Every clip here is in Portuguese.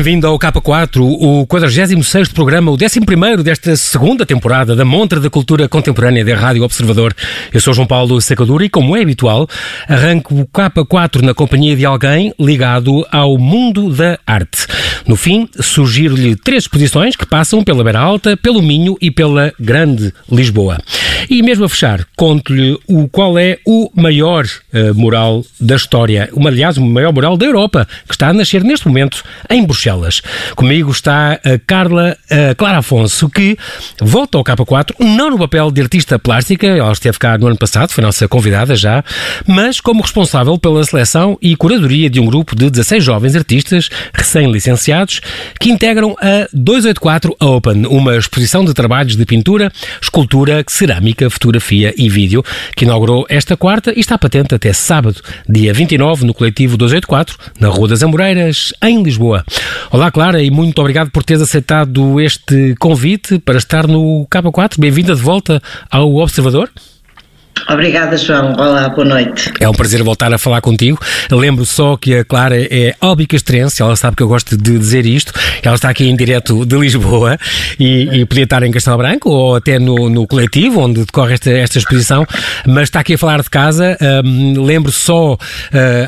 Bem-vindo ao K4, o 46 programa, o 11 desta segunda temporada da Montra da Cultura Contemporânea da Rádio Observador. Eu sou João Paulo Sacadura e, como é habitual, arranco o K4 na companhia de alguém ligado ao mundo da arte. No fim, surgir-lhe três exposições que passam pela Beira Alta, pelo Minho e pela Grande Lisboa. E mesmo a fechar, conto-lhe o qual é o maior uh, mural da história, uma, aliás, o maior mural da Europa, que está a nascer neste momento em Bruxelas. Comigo está a Carla Clara Afonso, que volta ao K4, não no papel de artista plástica, ela esteve cá no ano passado, foi nossa convidada já, mas como responsável pela seleção e curadoria de um grupo de 16 jovens artistas recém-licenciados que integram a 284 Open, uma exposição de trabalhos de pintura, escultura, cerâmica, fotografia e vídeo, que inaugurou esta quarta e está patente até sábado, dia 29, no coletivo 284, na Rua das Amoreiras, em Lisboa. Olá, Clara, e muito obrigado por teres aceitado este convite para estar no K4. Bem-vinda de volta ao Observador. Obrigada, João. Olá, boa noite. É um prazer voltar a falar contigo. Lembro só que a Clara é albicastrense, ela sabe que eu gosto de dizer isto. Ela está aqui em direto de Lisboa e, e podia estar em Castelo Branco ou até no, no coletivo onde decorre esta, esta exposição, mas está aqui a falar de casa. Um, lembro só uh,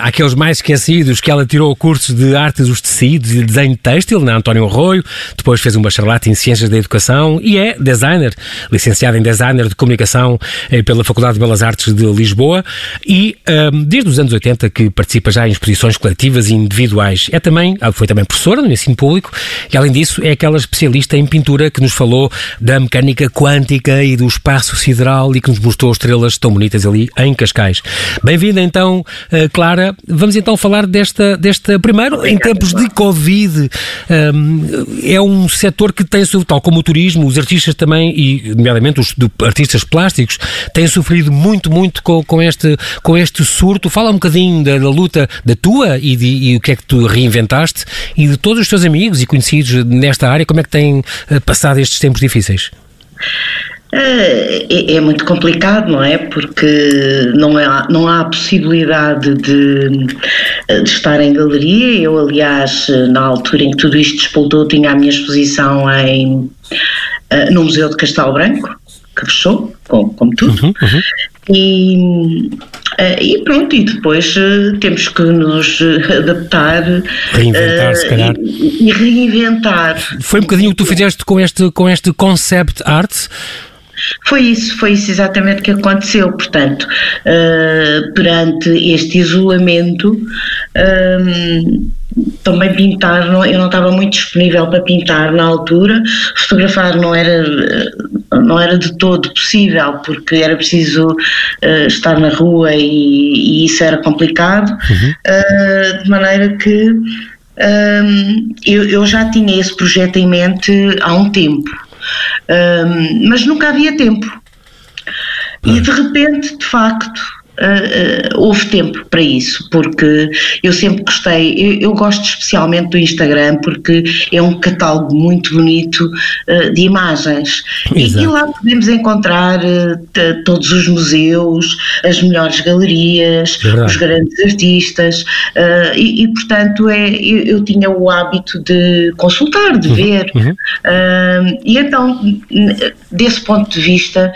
aqueles mais esquecidos que ela tirou cursos de artes dos tecidos e desenho têxtil na António Arroio, depois fez uma charlata em Ciências da Educação e é designer, licenciada em designer de comunicação eh, pela Faculdade de Belas Artes de Lisboa e um, desde os anos 80 que participa já em exposições coletivas e individuais. É também, foi também professora no ensino público e além disso é aquela especialista em pintura que nos falou da mecânica quântica e do espaço sideral e que nos mostrou estrelas tão bonitas ali em Cascais. Bem-vinda então, Clara. Vamos então falar desta, desta primeiro, em tempos de Covid, um, é um setor que tem, tal como o turismo, os artistas também, e nomeadamente os artistas plásticos, têm sofrido muito, muito com, com, este, com este surto. Fala um bocadinho da, da luta da tua e, de, e o que é que tu reinventaste e de todos os teus amigos e conhecidos nesta área, como é que têm eh, passado estes tempos difíceis? Eh, é, é, muito complicado, não é? Porque não há, não há possibilidade de, de, estar em galeria. Eu, aliás, na altura em que tudo isto despoltou, tinha a minha exposição em, eh, no Museu de Castelo Branco, que fechou, como, como tudo. Uhum, uhum. E, eh, e pronto, e depois eh, temos que nos adaptar. Reinventar, uh, se calhar. E, e, reinventar. Foi um bocadinho o que tu fizeste com este, com este concept art. Foi isso, foi isso exatamente que aconteceu. Portanto, uh, perante este isolamento, também pintar, não, eu não estava muito disponível para pintar na altura, fotografar não era, não era de todo possível, porque era preciso uh, estar na rua e, e, isso era complicado, uhum. uh, de maneira que um, eu, eu já tinha esse projeto em mente há um tempo, um, mas nunca havia tempo. E de repente, de facto, Uh, uh, houve tempo para isso, porque eu sempre gostei, eu, eu, gosto especialmente do Instagram porque é um catálogo muito bonito uh, de imagens. E, e, lá podemos encontrar todos os museus, as melhores galerias, é os grandes artistas e, e, portanto é, eu, eu, tinha o hábito de consultar, de uhum, ver. Uhum. e então desse ponto de vista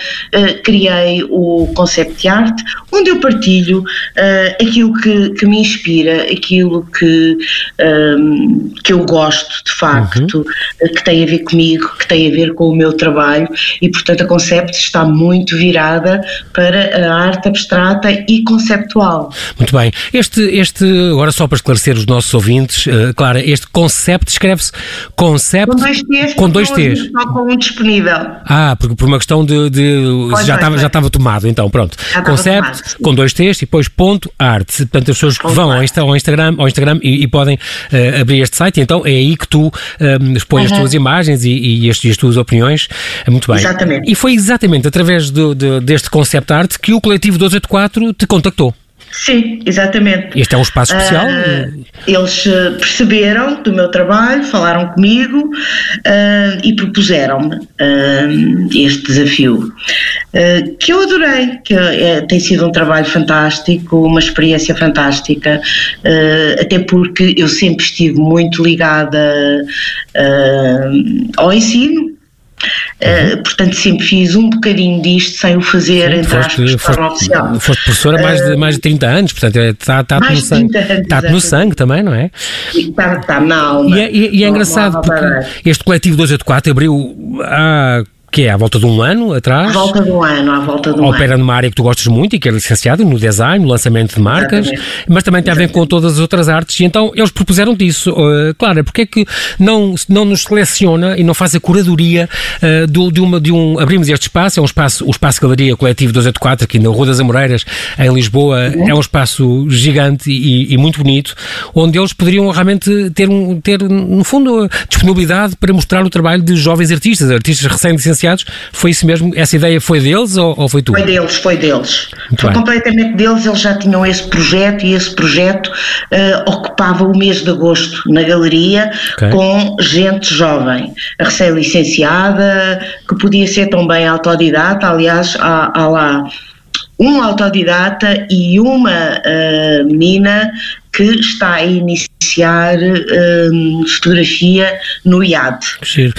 criei o Concept Art, onde onde eu partilho uh, aquilo que, que, me inspira, aquilo que, um, que eu gosto de facto, uhum. que tem a ver comigo, que tem a ver com o meu trabalho e, portanto, a Concept está muito virada para a arte abstrata e conceptual. Muito bem. Este, este agora só para esclarecer os nossos ouvintes, uh, Clara, este Concept escreve-se Concept com dois T's, com dois T's. Só com um disponível. Ah, porque por uma questão de, de já estava já estava tomado, então pronto. Concept com dois T's e depois ponto art. Portanto, as pessoas que vão ao, Insta, ao Instagram, ao Instagram e, e podem uh, abrir este site, então é aí que tu eh, expões uhum. as tuas imagens e, e, as, e, as, tuas opiniões. É muito bem. Exatamente. E foi exatamente através do, de, deste concept art que o coletivo 284 te contactou. Sim, exatamente. Este é um espaço especial? Uh, eles perceberam do meu trabalho, falaram comigo uh, e propuseram-me uh, este desafio. que eu adorei, que é, tem sido um trabalho fantástico, uma experiência fantástica, até porque eu sempre estive muito ligada ao ensino, Uh, portanto, sempre fiz um bocadinho disto sem o fazer, Sim, entre aspas, de forma oficial. Foste professora há mais de, mais de 30 anos, portanto, está, está no sangue. Está no sangue também, não é? Está, está na alma. E é, e, e é engraçado, porque este coletivo 284 abriu há que é à volta de um ano atrás. À volta de um ano, à volta de um Opera ano. numa área que tu gostas muito e que é licenciado no design, no lançamento de marcas, Exatamente. mas também tem a ver com todas as outras artes. E então eles propuseram-te isso. Uh, Clara, porque é que não, não nos seleciona e não faz a curadoria uh, do, de, uma, de um. Abrimos este espaço, é um espaço, o Espaço Galeria Coletivo 284, aqui na Rua das Amoreiras, em Lisboa. Uhum. É um espaço gigante e, e, muito bonito, onde eles poderiam realmente ter, um, ter, no fundo, disponibilidade para mostrar o trabalho de jovens artistas, artistas recém-licenciados foi isso mesmo? Essa ideia foi deles ou, ou foi tu? Foi deles, foi deles. Muito foi bem. completamente deles, eles já tinham esse projeto e esse projeto uh, ocupava o mês de agosto na galeria okay. com gente jovem, recém-licenciada, que podia ser também autodidata, aliás, há, há lá um autodidata e uma uh, menina que está a iniciar um, fotografia no IAD.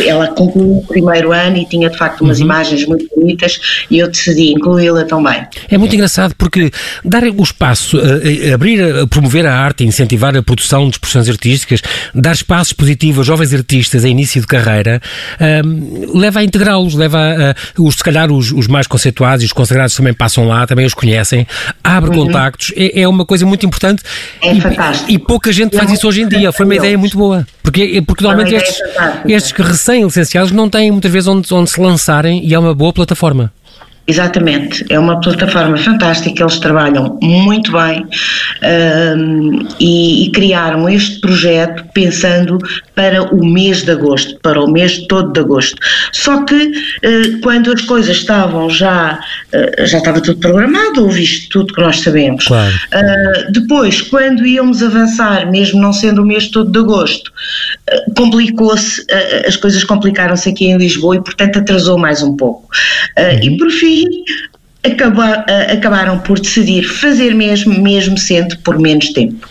Ela concluiu o primeiro ano e tinha de facto umas uhum. imagens muito bonitas e eu decidi incluí-la também. É muito engraçado porque dar o espaço, uh, abrir, uh, promover a arte, incentivar a produção de expressões artísticas, dar espaços positivos a jovens artistas a início de carreira, uh, leva a integrá-los, leva a, os, se calhar os, os, mais conceituados e os consagrados também passam lá, também os conhecem, abre uhum. contactos, é, é, uma coisa muito importante. É fantástico. E pouca gente faz isso hoje em dia. Foi uma ideia muito boa. Porque, porque normalmente estes, estes recém-licenciados não têm muitas vezes onde, onde se lançarem e é uma boa plataforma. Exatamente, é uma plataforma fantástica, eles trabalham muito bem um, e, e, criaram este projeto pensando para o mês de agosto, para o mês todo de agosto. Só que uh, quando as coisas estavam já, uh, já estava tudo programado, ouviste tudo que nós sabemos. Claro. Uh, depois, quando íamos avançar, mesmo não sendo o mês todo de agosto, complicou-se, as coisas complicaram-se aqui em Lisboa e portanto atrasou mais um pouco. Uhum. E por fim, acabar, acabaram por decidir fazer mesmo, mesmo sendo por menos tempo.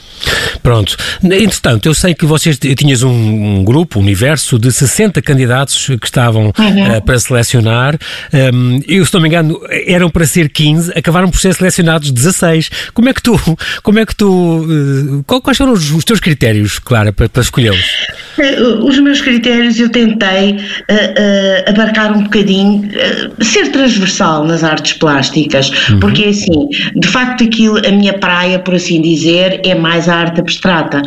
Pronto. Entretanto, eu sei que vocês tinhas um, um grupo, um universo de 60 candidatos que estavam uhum. uh, para selecionar. Um, eu, se não me engano, eram para ser 15, acabaram por ser selecionados 16. Como é que tu, como é que tu, uh, quais foram os, os, teus critérios, Clara, para, para escolhê-los? Eh, os meus critérios eu tentei uh, abarcar um bocadinho, ser transversal nas artes plásticas, uhum. porque assim, de facto aquilo, a minha praia, por assim dizer, é mais a arte abstrata.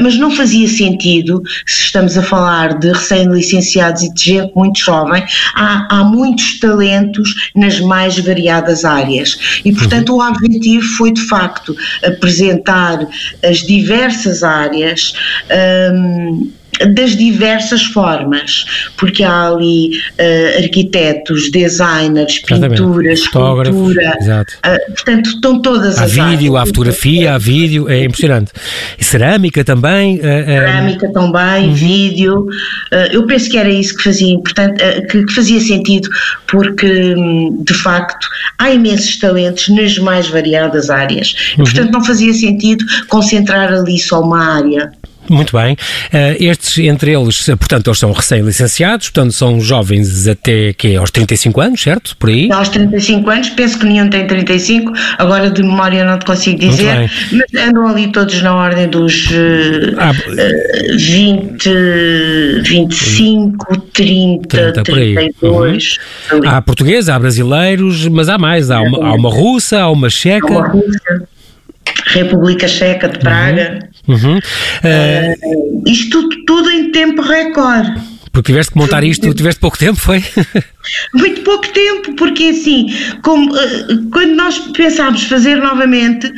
Mas não fazia sentido, se estamos a falar de recém-licenciados e de gente muito jovem, há, há muitos talentos nas mais variadas áreas. E, portanto, o objetivo foi, de facto, apresentar as diversas áreas. Um, das diversas formas, porque há ali uh, arquitetos, designers, pinturas, escultura, uh, portanto estão todas há as vídeo, há fotografia, há vídeo, é impressionante. E cerâmica também. Uh, cerâmica também, uhum. vídeo. eu penso que era isso que fazia que, que, fazia sentido, porque hum, de facto há imensos talentos nas mais variadas áreas. Uhum. Portanto, não fazia sentido concentrar ali só uma área. Muito bem. Uh, estes, entre eles, portanto, eles são recém-licenciados, portanto, são jovens até que aos 35 anos, certo? Por aí? Aos 35 anos, penso que nenhum tem 35, agora de memória não te consigo dizer, mas andam ali todos na ordem dos uh, ah, uh, 20, 25, 30, 30 32. Uhum. Há portugueses, há brasileiros, mas há mais. Há uma, há uma russa, há uma checa. Há uma russa. República Checa de Praga. Uhum. Uhum. Uh, isto tudo, tudo em tempo recorde. Porque tiveste que montar isto, tiveste pouco tempo, foi? Muito pouco tempo, porque assim, como, quando nós pensámos fazer novamente,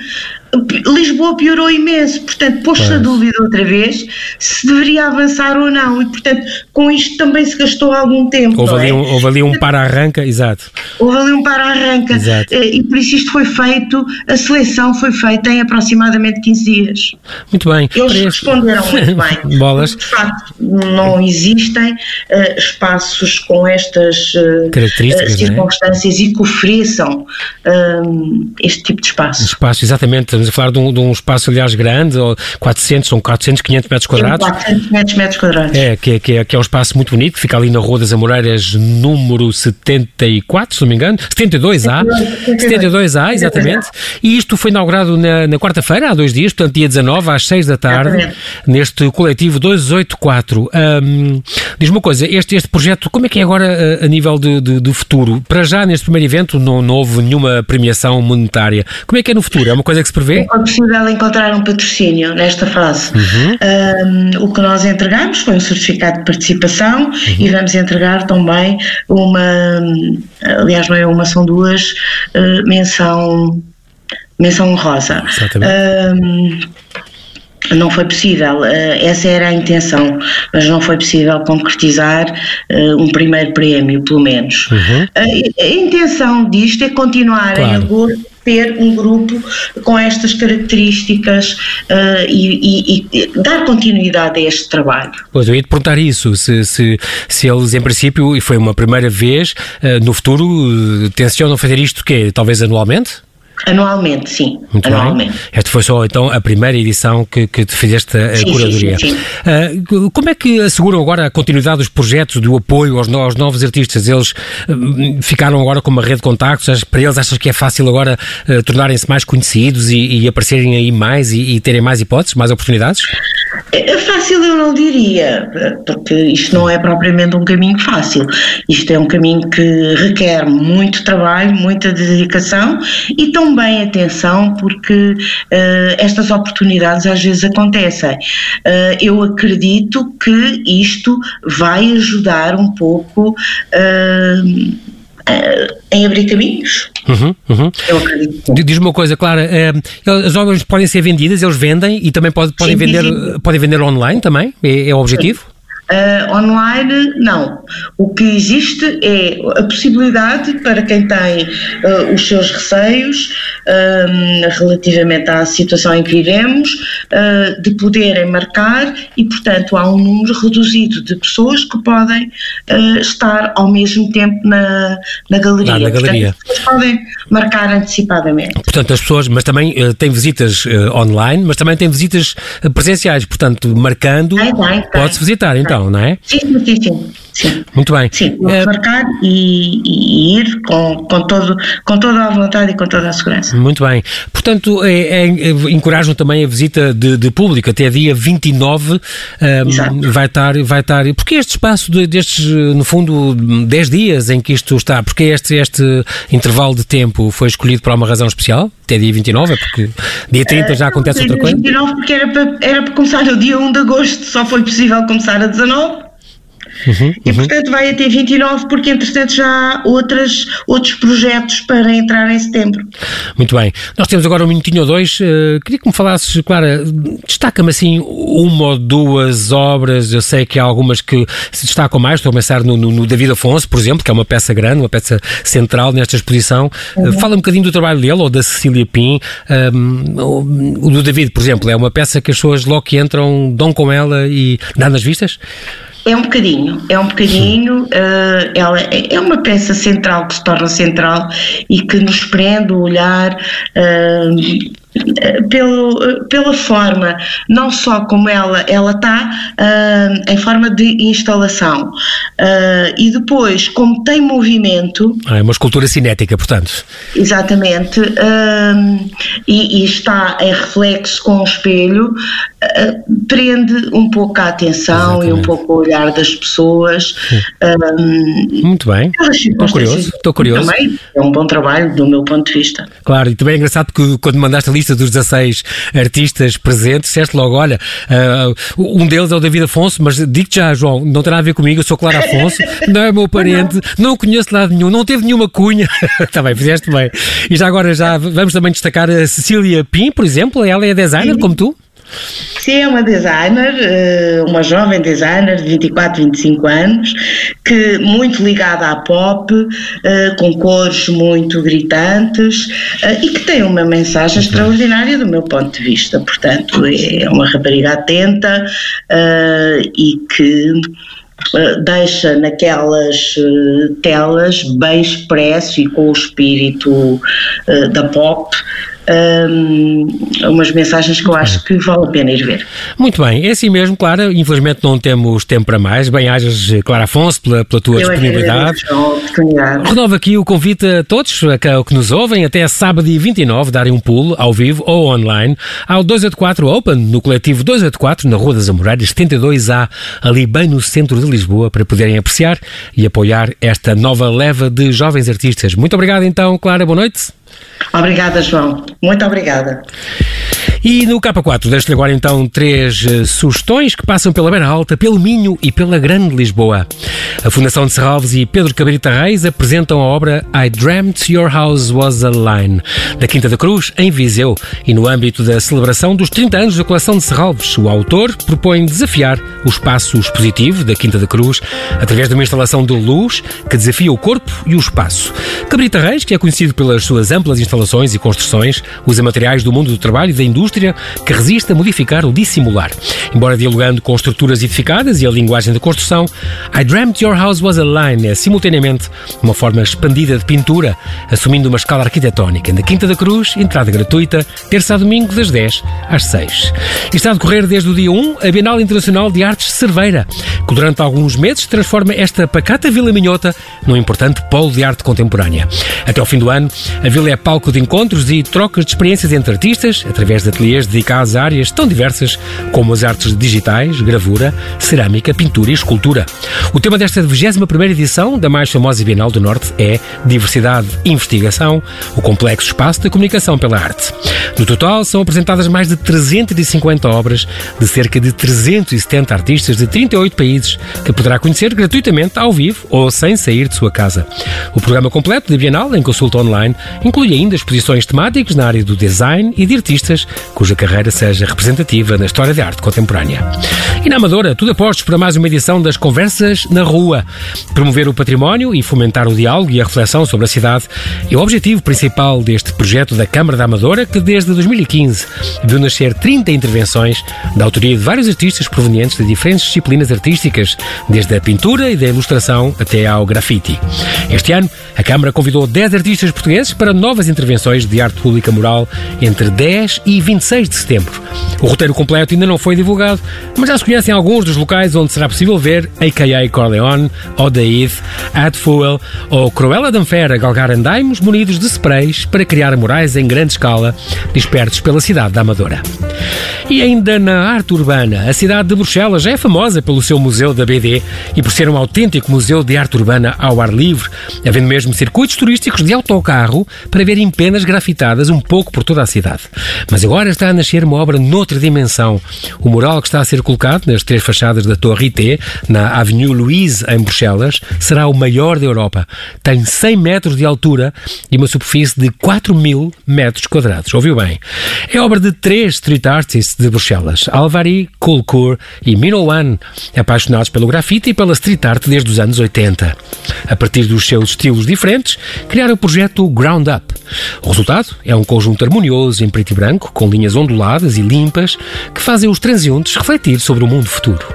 Lisboa piorou imenso, portanto, pôs-se a dúvida outra vez se deveria avançar ou não, e portanto, com isto também se gastou algum tempo. Houve, ali, é? um, houve ali um para-arranca, exato. Houve ali um para-arranca, eh, e por isso isto foi feito, a seleção foi feita em aproximadamente 15 dias. Muito bem. Eles responderam muito bem. Bolas. De facto, não existem uh, espaços com estas uh, características, circunstâncias é? e que ofereçam este tipo de espaço. Espaço, exatamente. Estamos a falar de um, de um espaço, aliás, grande, 400, são 400, 500 metros quadrados. 400, 500 metros quadrados. É que, é, que, é, que é um espaço muito bonito, que fica ali na Rua das Amoreiras, número 74, se não me engano, 72A. 72A, exatamente. E isto foi inaugurado na, na quarta-feira, há dois dias, portanto, dia 19, às 6 da tarde, exatamente. neste coletivo 284. Um, diz uma coisa, este, este projeto, como é que é agora a, a nível de, de, de, futuro? Para já, neste primeiro evento, não, não houve nenhuma premiação monetária. Como é que é no futuro? É uma coisa que se prevê? É possível encontrar um patrocínio nesta fase. Uhum. Um, o que nós entregamos foi um certificado de participação uhum. e vamos entregar também uma, aliás, não é uma, são duas, uh, menção, menção rosa. Um, não foi possível, essa era a intenção, mas não foi possível concretizar um primeiro prémio, pelo menos. Uhum. A, a, intenção disto é continuar claro. em agosto ter um grupo com estas características uh, e, e, e, dar continuidade a este trabalho. Pois, eu ia te perguntar isso, se, se, se eles, em princípio, e foi uma primeira vez, uh, no futuro, uh, tencionam fazer isto, que Talvez anualmente? Anualmente, sim. Muito anualmente. Bem. Esta foi só então a primeira edição que, que te fizeste a sim, curadoria. Sim, sim, uh, como é que asseguram agora a continuidade dos projetos, do apoio aos, aos novos artistas? Eles uh, ficaram agora com uma rede de contactos? Para eles achas que é fácil agora uh, tornarem-se mais conhecidos e, e, aparecerem aí mais e, e, terem mais hipóteses, mais oportunidades? É fácil eu não diria, porque isto não é propriamente um caminho fácil. Isto é um caminho que requer muito trabalho, muita dedicação e também atenção, porque uh, estas oportunidades às vezes acontecem. Uh, eu acredito que isto vai ajudar um pouco. Uh, em abrir caminhos. Uhum, uhum. Eu acredito. Diz-me uma coisa, Clara, as obras podem ser vendidas, eles vendem e também pode, podem, sim, vender, sim. podem vender online também? É, é o objetivo? Uh, online, não. O que existe é a possibilidade para quem tem uh, os seus receios uh, relativamente à situação em que vivemos, de poderem marcar e, portanto, há um número reduzido de pessoas que podem estar ao mesmo tempo na, na galeria. Ah, na galeria. Portanto, podem marcar antecipadamente. Portanto, as pessoas, mas também têm visitas online, mas também têm visitas presenciais, portanto, marcando, pode-se visitar, então não é? Sim, sim, sim. Sim. Muito bem. Sim, vou é... marcar e, e, ir com, com, todo, com toda a vontade e com toda a segurança. Muito bem. Portanto, é, é, encorajam também a visita de, de público até dia 29. Um, vai estar, vai estar. Porque este espaço de, destes, no fundo, 10 dias em que isto está, porque este, este intervalo de tempo foi escolhido por uma razão especial? Até dia 29? É porque dia 30 já acontece uh, outra coisa? 29 porque era para, era para começar no dia 1 de agosto, só foi possível começar a 19. Uhum, e portanto vai até 29 porque entretanto já há outras, outros projetos para entrar em setembro. Muito bem. Nós temos agora um minutinho ou dois. Uh, queria que me falasses, Clara, destaca-me assim uma ou duas obras. Eu sei que há algumas que se destacam mais. Estou a pensar no, no, no David Afonso, por exemplo, que é uma peça grande, uma peça central nesta exposição. Uhum. Uh, fala um bocadinho do trabalho dele ou da Cecília Pim. Um, o, o do David, por exemplo, é uma peça que as pessoas logo que entram dão com ela e dá nas vistas? É um bocadinho, é um bocadinho, uh, ela é, é uma peça central que se torna central e que nos prende o olhar uh, pelo, pela forma, não só como ela ela está uh, em forma de instalação. Uh, e depois como tem movimento ah, é uma escultura cinética portanto. Exatamente uh, e, e, está em reflexo com o espelho prende um pouco a atenção exatamente. e um pouco o olhar das pessoas muito bem. estou curioso estou curioso. Também é um bom trabalho do meu ponto de vista. Claro e também é engraçado que quando mandaste ali lista dos 16 artistas presentes, disseste logo, olha, uh, um deles é o David Afonso, mas digo já, João, não tem nada a ver comigo, eu sou Clara Afonso, não é meu parente, não conheço lado nenhum, não teve nenhuma cunha. Está bem, fizeste bem. E já agora já vamos também destacar a Cecília Pim, por exemplo, ela é designer, como tu? Sim, é uma designer, eh, uma jovem designer de 24, 25 anos, que muito ligada à pop, eh, com cores muito gritantes eh, e que tem uma mensagem extraordinária do meu ponto de vista. Portanto, é uma rapariga atenta e que deixa naquelas telas bem expresso e com o espírito da pop um, umas mensagens que eu acho que vale a pena ir ver. Muito bem, é assim mesmo, Clara. Infelizmente não temos tempo para mais. Bem-ajas, Clara Afonso, pela, pela tua eu disponibilidade. Renovo aqui o convite a todos a que nos ouvem até sábado dia 29 darem um pulo ao vivo ou online ao 284 Open, no coletivo 284, na Rua das Amoreiras, 72A, ali bem no centro de Lisboa, para poderem apreciar e apoiar esta nova leva de jovens artistas. Muito obrigado então, Clara, boa noite. Obrigada, João. Muito obrigada. E no K4, deixo-lhe agora então três uh, sugestões que passam pela Beira Alta, pelo Minho e pela Grande Lisboa. A Fundação de Serralves e Pedro Cabrita Reis apresentam a obra I Dreamt Your House Was a Line, da Quinta da Cruz, em Viseu. E no âmbito da celebração dos 30 anos da coleção de Serralves, o autor propõe desafiar o espaço expositivo da Quinta da Cruz através de uma instalação de luz que desafia o corpo e o espaço. Cabrita Reis, que é conhecido pelas suas amplas instalações e construções, usa materiais do mundo do trabalho e da indústria indústria que resiste a modificar ou dissimular. Embora dialogando com estruturas edificadas e a linguagem da construção, I Dreamt Your House Was a Line é simultaneamente uma forma expandida de pintura, assumindo uma escala arquitetónica. Na Quinta da Cruz, entrada gratuita, terça a domingo, das 10 às 6. E está a decorrer desde o dia 1 a Bienal Internacional de Artes de Cerveira, que durante alguns meses transforma esta pacata Vila Minhota num importante polo de arte contemporânea. Até ao fim do ano, a vila é palco de encontros e trocas de experiências entre artistas, através de ateliês dedicados a áreas tão diversas como as artes digitais, gravura, cerâmica, pintura e escultura. O tema desta 21ª edição da mais famosa Bienal do Norte é Diversidade e Investigação, o complexo espaço da comunicação pela arte. No total, são apresentadas mais de 350 obras de cerca de 370 artistas de 38 países que poderá conhecer gratuitamente ao vivo ou sem sair de sua casa. O programa completo da Bienal, em consulta online, inclui ainda exposições temáticas na área do design e de artistas cuja carreira seja representativa na história da arte contemporânea. E na Amadora, tudo apostos para mais uma edição das Conversas na Rua. Promover o património e fomentar o diálogo e a reflexão sobre a cidade é o objetivo principal deste projeto da Câmara da Amadora, que desde 2015 viu nascer 30 intervenções da autoria de vários artistas provenientes de diferentes disciplinas artísticas, desde a pintura e da ilustração até ao grafite. Este ano, a Câmara convidou 10 artistas portugueses para novas intervenções de arte pública moral entre 10 e 26 de setembro. O roteiro completo ainda não foi divulgado, mas já se conhecem alguns dos locais onde será possível ver a.k.a. Corleone, Odaid, Adfuel ou Cruella Danfera galgar andaimos munidos de sprays para criar murais em grande escala, dispersos pela cidade da Amadora. E ainda na arte urbana, a cidade de Bruxelas já é famosa pelo seu Museu da BD e por ser um autêntico museu de arte urbana ao ar livre, havendo mesmo circuitos turísticos de autocarro para ver empenas grafitadas um pouco por toda a cidade. Mas agora está a nascer uma obra noutra dimensão. O mural que está a ser colocado nas três fachadas da Torre IT, na Avenue Louise, em Bruxelas, será o maior da Europa. Tem 100 metros de altura e uma superfície de 4 mil metros quadrados. Ouviu bem? É obra de três street artists de Bruxelas, Alvari, Kulkur e Minowan, apaixonados pelo grafite e pela street art desde os anos 80. A partir dos seus estilos diferentes, criaram o projeto Ground Up. O resultado é um conjunto harmonioso em preto e branco, com linhas onduladas e limpas, que fazem os transeuntes refletir sobre o mundo futuro.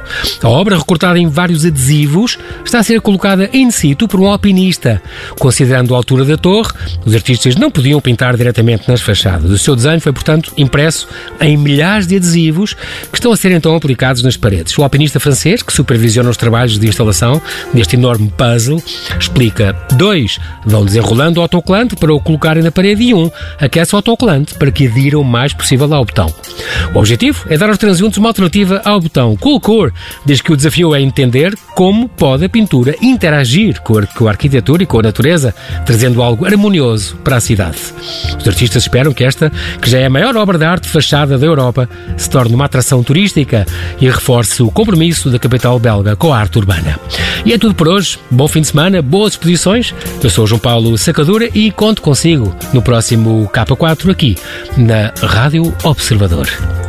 A obra, recortada em vários adesivos, está a ser colocada in situ por um alpinista. Considerando a altura da torre, os artistas não podiam pintar diretamente nas fachadas. O seu desenho foi, portanto, impresso em milhares de adesivos que estão a ser então aplicados nas paredes. O alpinista francês, que supervisiona os trabalhos de instalação deste enorme puzzle, explica: dois vão desenrolando o autocolante para o colocarem na parede e um aquece o autocolante para que adira o mais possível ao botão. O objetivo é dar aos transeuntes uma alternativa ao botão Cool Core, desde que o desafio é entender como pode a pintura interagir com a, arquitetura e com a natureza, trazendo algo harmonioso para a cidade. Os artistas esperam que esta, que já é a maior obra de arte fachada da Europa, se torne uma atração turística e reforce o compromisso da capital belga com a arte urbana. E é tudo por hoje. Bom fim de semana, boas exposições. Eu sou João Paulo Sacadura e conto consigo no próximo K4 aqui na Rádio Observador.